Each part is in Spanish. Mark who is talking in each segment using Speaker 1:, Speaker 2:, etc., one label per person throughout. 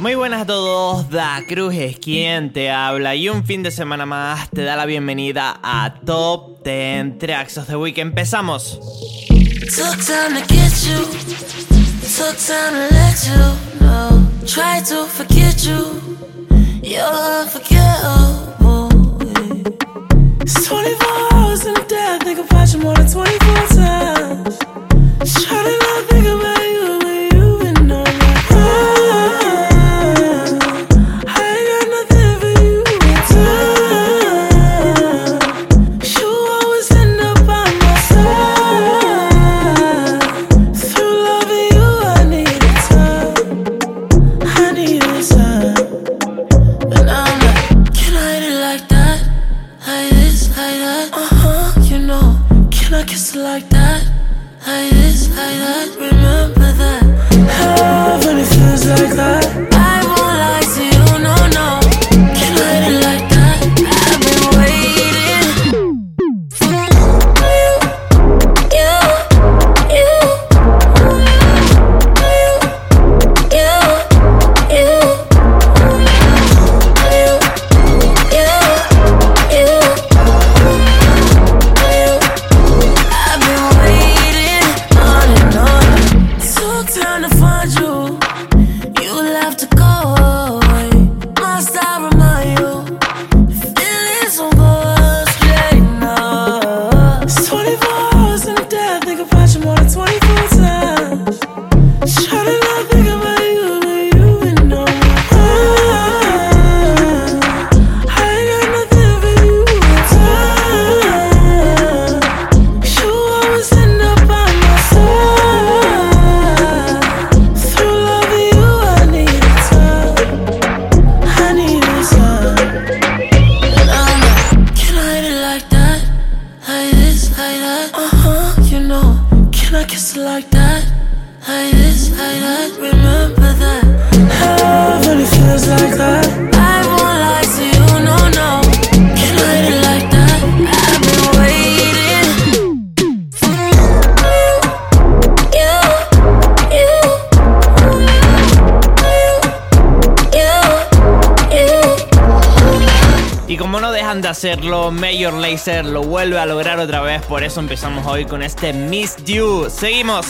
Speaker 1: Muy buenas a todos, Da Cruz es quien te habla y un fin de semana más te da la bienvenida a Top 10 Tracks of the Week. Empezamos.
Speaker 2: It's 24 hours in a day, think about you more than 24 times. Can I kiss it like that? Like this, like that? Remember that? Heaven, it feels like that.
Speaker 1: Lazer lo vuelve a lograr otra vez, por eso empezamos hoy con este Miss You. Seguimos.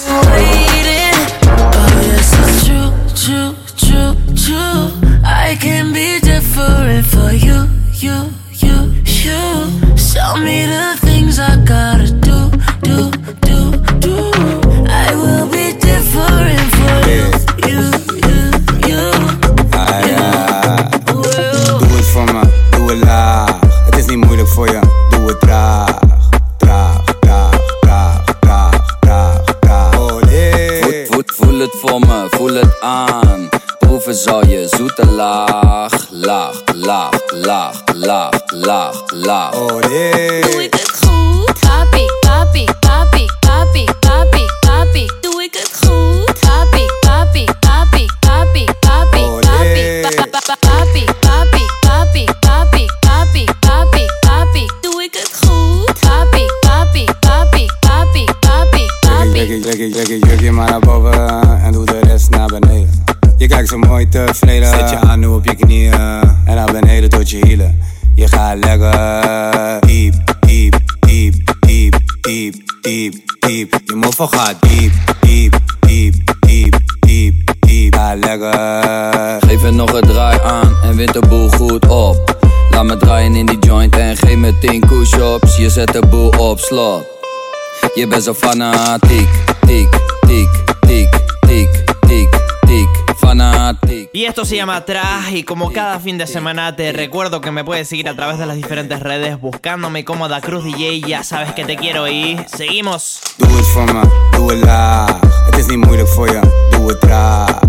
Speaker 3: Boven en doe de rest naar beneden. Je kijkt zo mooi tevreden. Zet je aan nu op je knieën en naar beneden tot je hielen. Je gaat lekker diep, diep, diep, diep, diep, diep, diep. Je moffel gaat diep, diep, diep, diep, diep, diep. Ga lekker.
Speaker 4: Geef het nog een draai aan en wint de boel goed op. Laat me draaien in die joint en geef me 10 push-ups. Je zet de boel op slot. Je bent zo fanatiek, tiek, tiek, tiek, tiek, tiek, tiek, fanatiek.
Speaker 1: Y esto se llama Atrás y como cada fin de semana te recuerdo que me puedes seguir a través de las diferentes redes buscándome como Da Cruz DJ, ya sabes que te quiero y seguimos.
Speaker 3: Doe het voor me, doe het laag. Het is niet moeilijk voor je, doe het traag.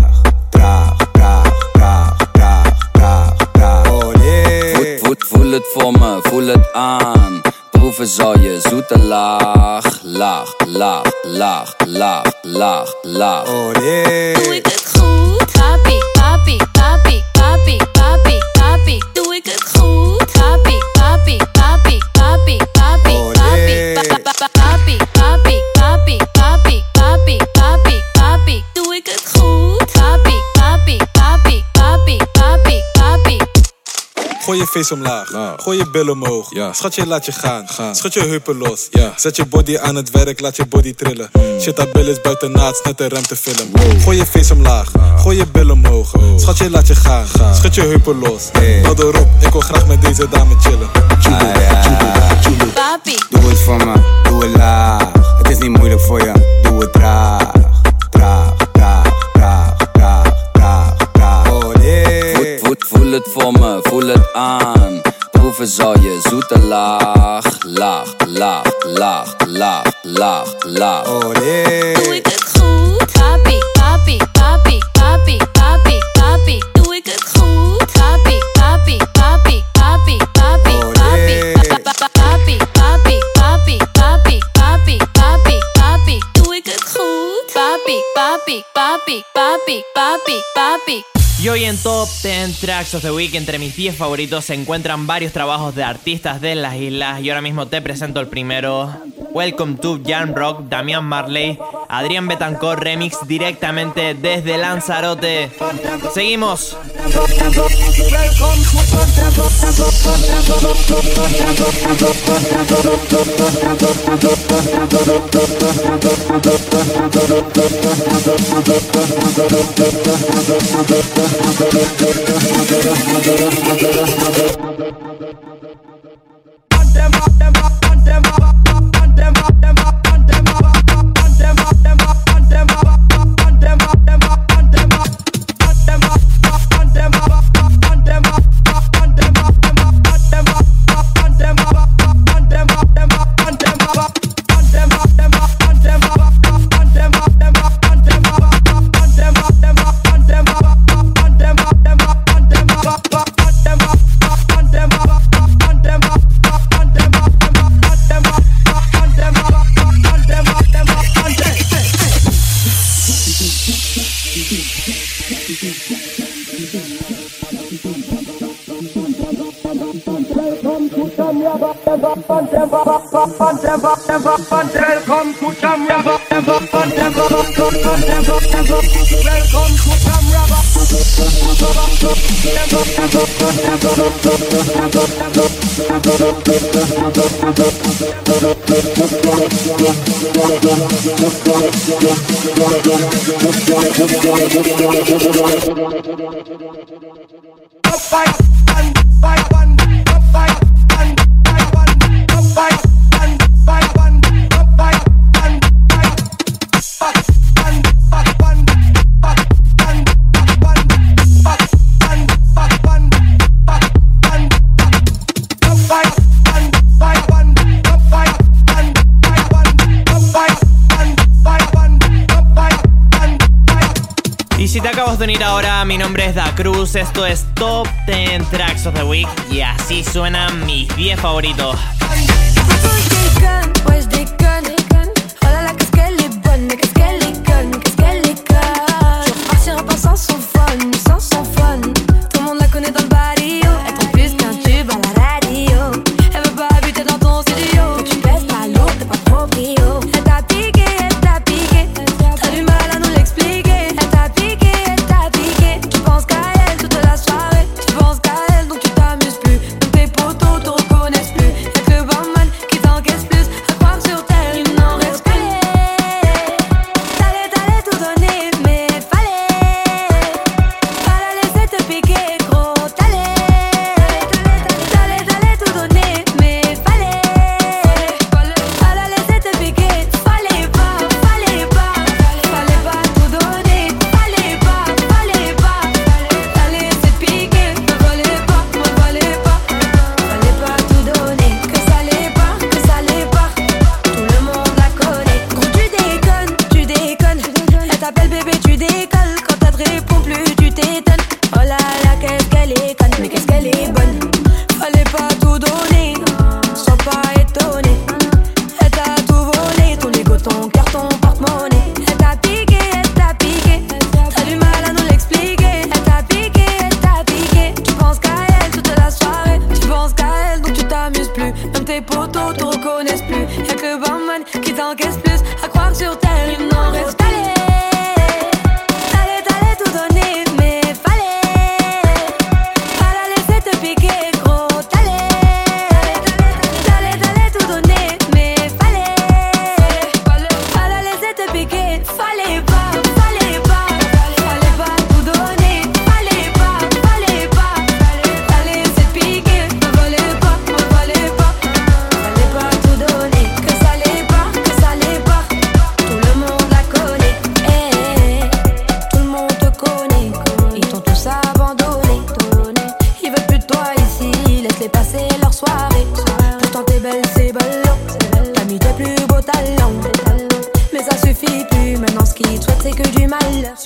Speaker 3: Traag, traag, traag, traag, traag, traag. Oh nee.
Speaker 4: Voet, voet, voel het voor me, voel het aan. Proeven zal je zoete laag,
Speaker 2: l'art, l'art, l'art, l'art, l'art, l'art. Olé. Tout est trop
Speaker 5: Gooi je face omlaag.
Speaker 6: Laag.
Speaker 5: Gooi je billen omhoog.
Speaker 6: Ja.
Speaker 5: Schatje, laat je gaan.
Speaker 6: Gaan.
Speaker 5: Schud je heupen los.
Speaker 6: Ja.
Speaker 5: Zet je body aan het werk, laat je body trillen. Shit, dat bil is buiten naad, net een ruimtefilm. Gooi je face omlaag. Gooi je billen omhoog. Schatje, laat je gaan. Schud je heupen los.
Speaker 3: Hey.
Speaker 5: Hou erop, ik wil graag met deze dame chillen.
Speaker 3: Ah, ja.
Speaker 2: Papi,
Speaker 3: Doe het voor me, doe het laag. Het is niet moeilijk voor je, doe het traag, traag,
Speaker 4: Voel, het voor me, voel het aan. Proeven zal je zoete laag, laag, laag, laag, laag, laag, laag.
Speaker 3: Oh nee.
Speaker 2: doe ik het goed? Papi, papi, papi, papi, papi, papi, doe ik het goed? Papi, papi, papi, papi, papi,
Speaker 3: Oh,
Speaker 2: papi,
Speaker 3: nee.
Speaker 2: pa- pa- pa- papi, papi, papi, papi, papi, papi, papi, doe ik het goed? Papi, papi, papi, papi, papi, papi.
Speaker 1: Y hoy en Top 10 Tracks of the Week, entre mis 10 favoritos, se encuentran varios trabajos de artistas de las islas. Y ahora mismo te presento el primero. Welcome to Jan Rock, Damián Marley, Adrián Betancourt Remix directamente desde Lanzarote. Seguimos. Welcome to Jam Fight and fight. Si te acabas de unir ahora, mi nombre es Da Cruz, esto es Top 10 Tracks of the Week y así suenan mis 10 favoritos.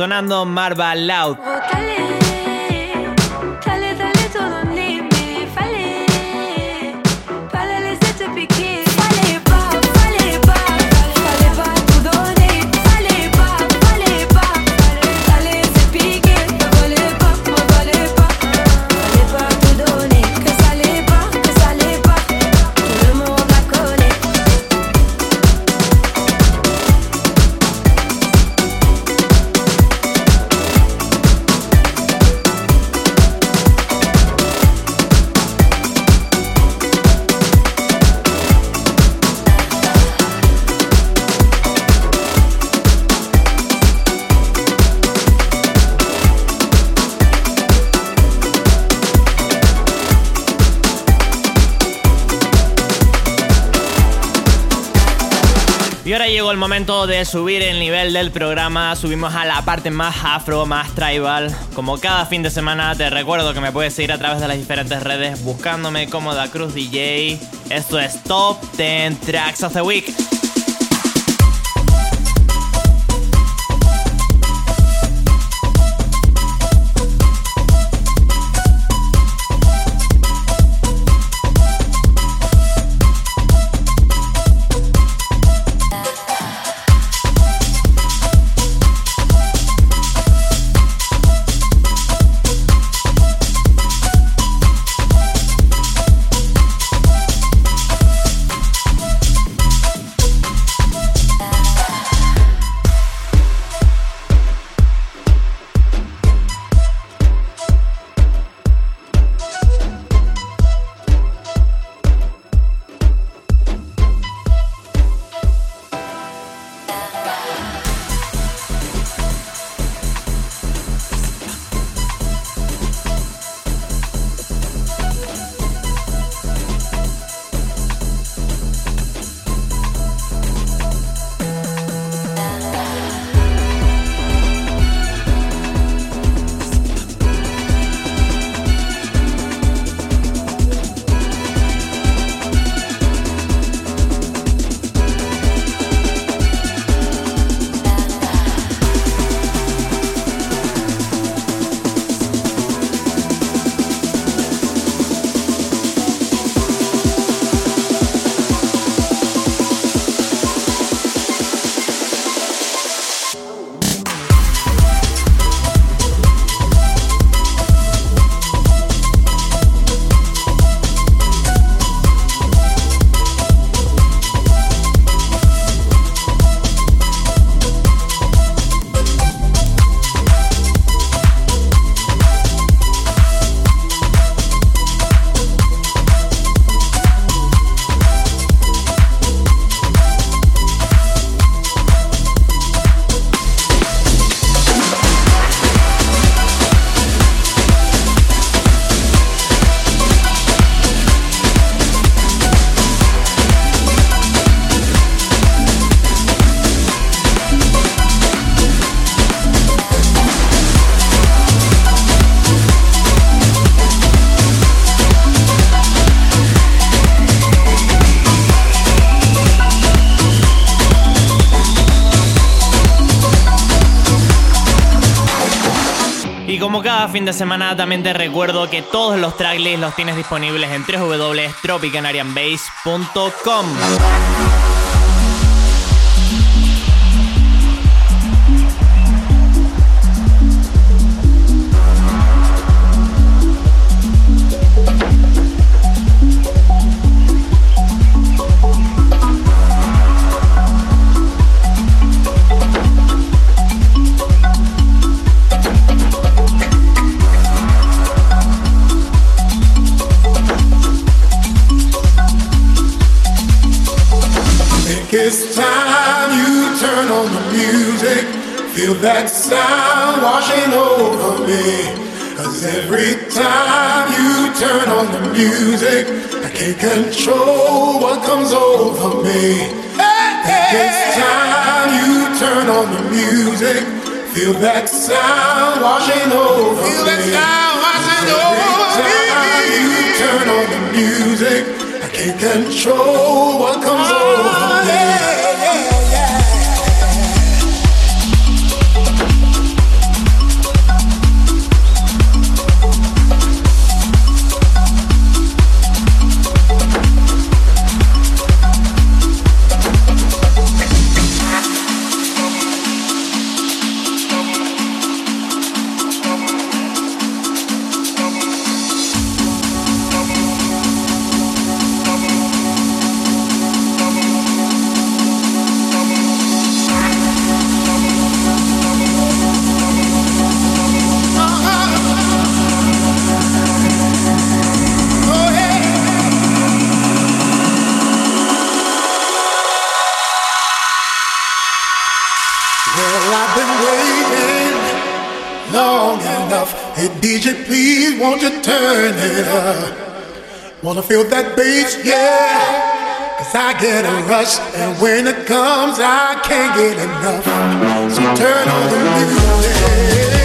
Speaker 1: Sonando Marva Loud. Llegó el momento de subir el nivel del programa. Subimos a la parte más afro, más tribal. Como cada fin de semana, te recuerdo que me puedes seguir a través de las diferentes redes buscándome como Da Cruz DJ. Esto es Top 10 Tracks of the Week. Fin de semana también te recuerdo que todos los tracklists los tienes disponibles en www.tropicanarianbase.com.
Speaker 6: It's time you turn on the music. Feel that sound washing over me. Cause every time you turn on the music, I can't control what comes over me. Every time you turn on the music, feel that sound washing over feel me. That sound washing every time you turn on the music, can't control what comes over me. Turn it up? Wanna feel that bass, yeah. Cause I get a rush, and when it comes, I can't get enough. So turn on the music.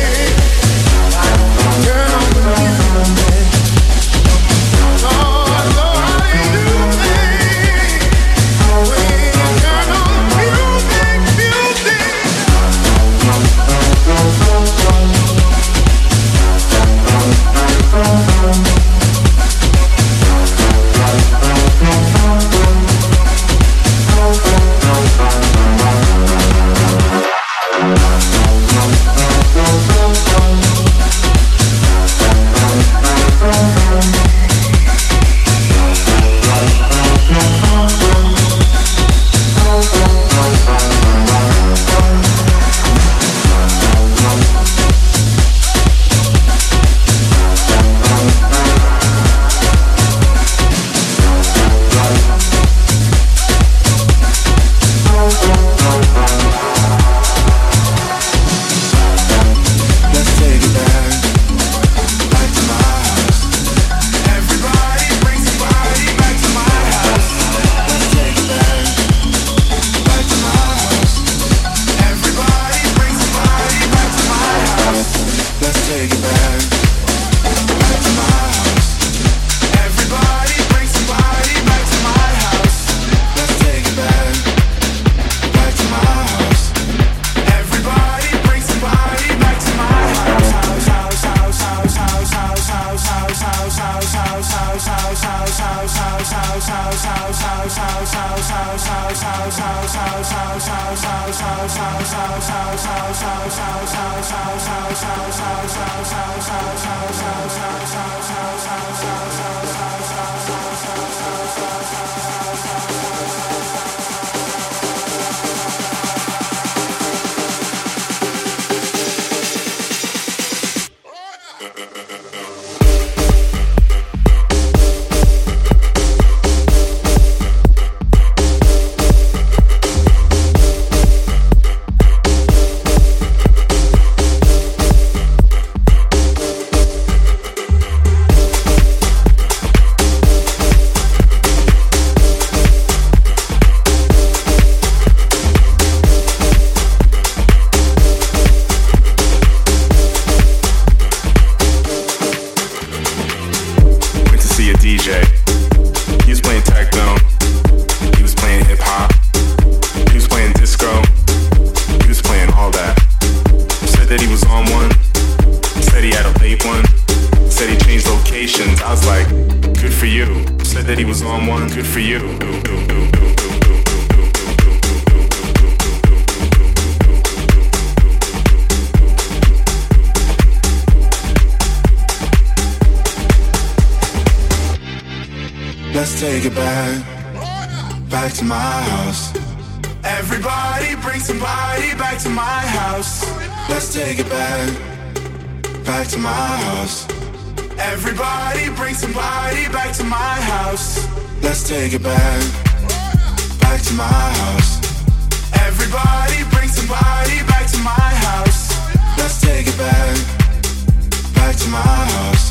Speaker 6: Gracias. take it back, back to my house.
Speaker 7: Everybody bring somebody back to my house.
Speaker 8: Let's take it back, back to my house. Everybody bring somebody back
Speaker 9: to my house. Let's take
Speaker 10: it back, back to my house.
Speaker 7: Everybody bring somebody back to my house.
Speaker 10: Let's take it back, back to my house.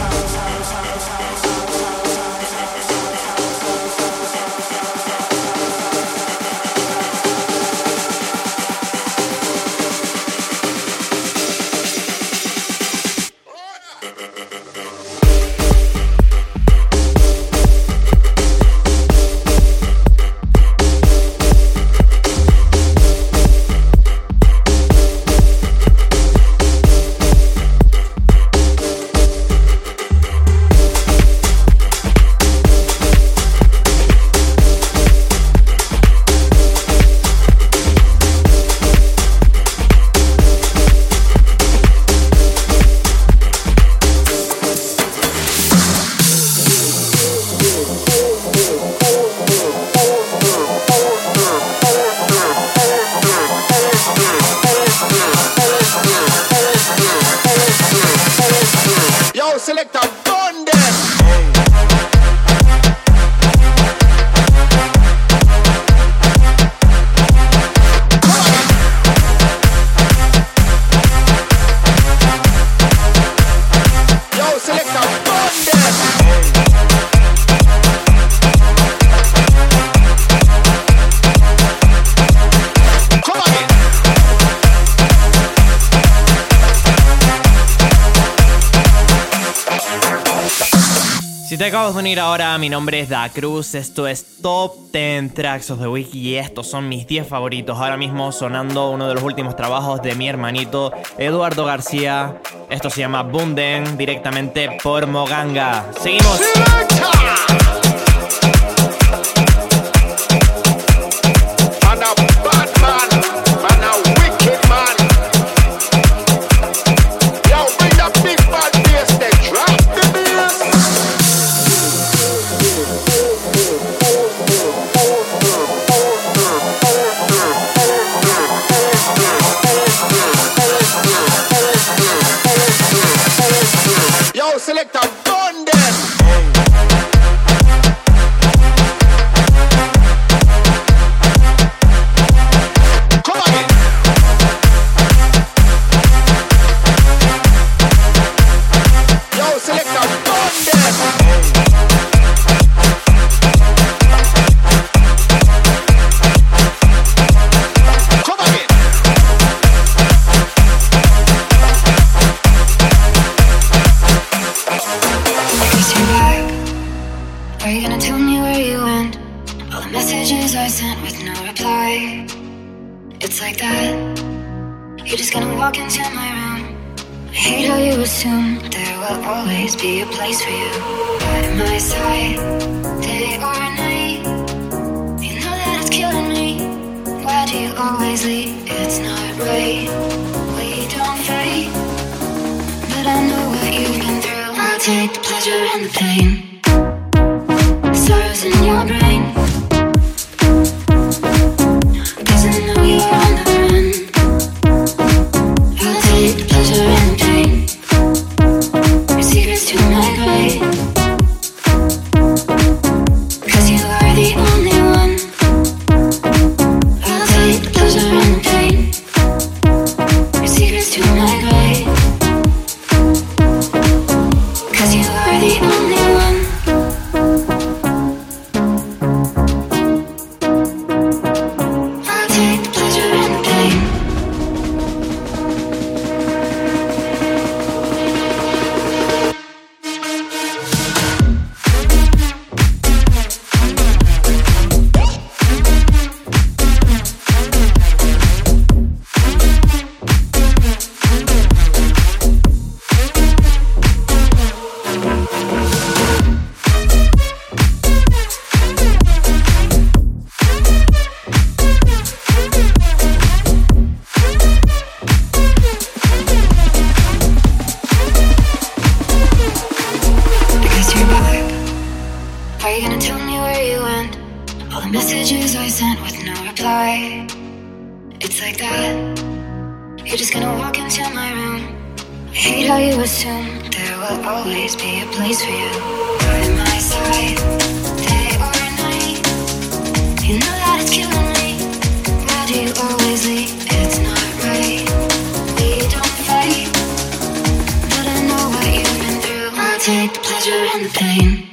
Speaker 9: selector
Speaker 11: acabas
Speaker 9: ahora, mi nombre es Da Cruz, esto es Top 10 Tracks of the Week y estos son mis 10 favoritos. Ahora mismo sonando uno de los últimos trabajos de mi hermanito Eduardo García. Esto se llama Bunden, directamente por Moganga. Seguimos.
Speaker 12: Messages I sent with no reply. It's like that. You're just gonna walk into my room. I hate how you assume there will always be a place for you. By my side, day or night. You know that it's killing me. Why do you always leave? It's not right. We don't fight. But I know what you've been through. I'll take the pleasure and the pain. Sorrows in your brain. Are the only one. Hate how you assume there will always be a place for you. By my side, day or night. You know that it's killing me. Why do you always leave? It's not right. We don't fight, but I know what you've been through. I'll take the pleasure and the pain.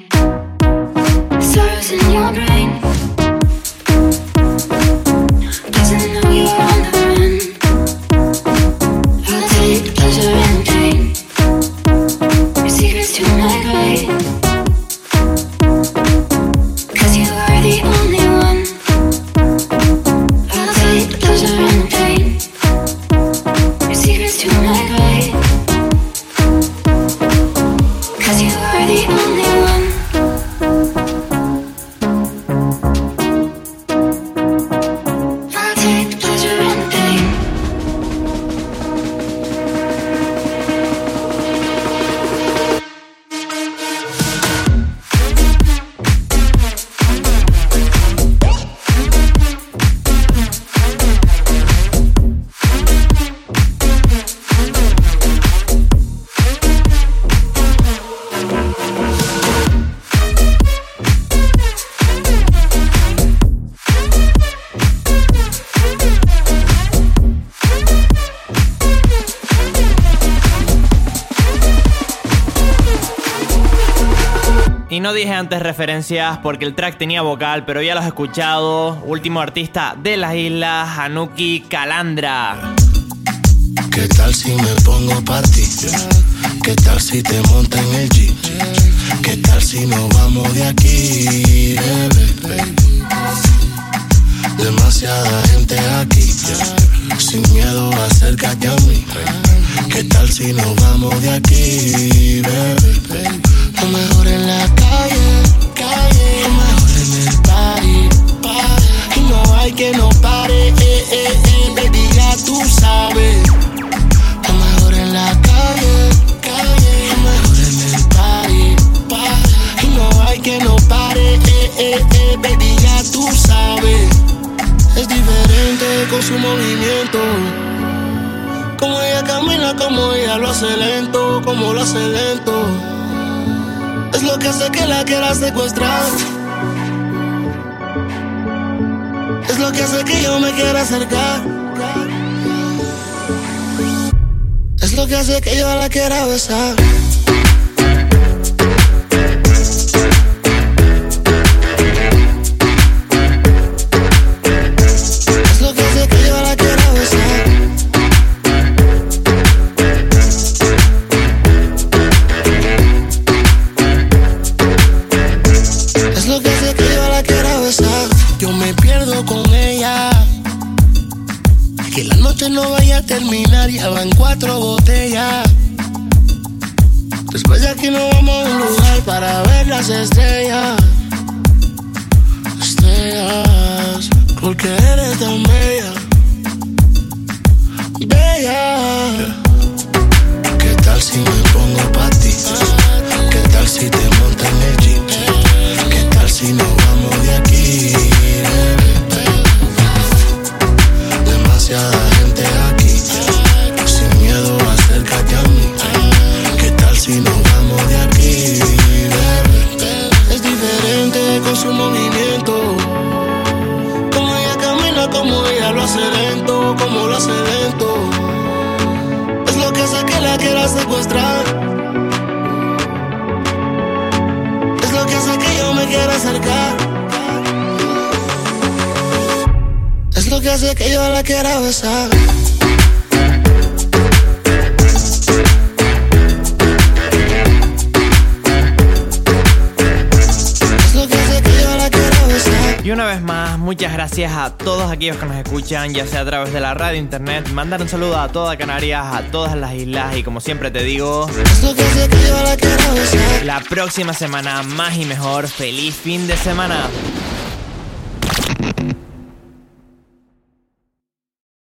Speaker 1: Dije antes referencias porque el track tenía vocal, pero ya los he escuchado. Último artista de las islas, Hanuki Calandra.
Speaker 13: ¿Qué tal si me pongo pa' ti? ¿Qué tal si te monta en el jeep? ¿Qué tal si nos vamos de aquí, bebé? Demasiada gente aquí, sin miedo acércate a mí. ¿Qué tal si nos vamos de aquí, bebé? Lo mejor en la calle, calle, lo mejor en el party, party. Y no hay que no pare, eh, eh, eh, baby, ya tú sabes. Lo mejor en la calle, calle, lo mejor en el party, party. Y no hay que no pare, eh, eh, eh, baby, ya tú sabes. Es diferente con su movimiento. Como ella camina, como ella lo hace lento, como lo hace lento. Es lo que hace que la quiera secuestrar. Es lo que hace que yo me quiera acercar. Es lo que hace que yo la quiera besar. Quiera besar.
Speaker 1: Y una vez más, muchas gracias a todos aquellos que nos escuchan, ya sea a través de la radio, internet. Mandar un saludo a toda Canarias, a todas las islas y como siempre te digo, la próxima semana más y mejor. Feliz fin de semana.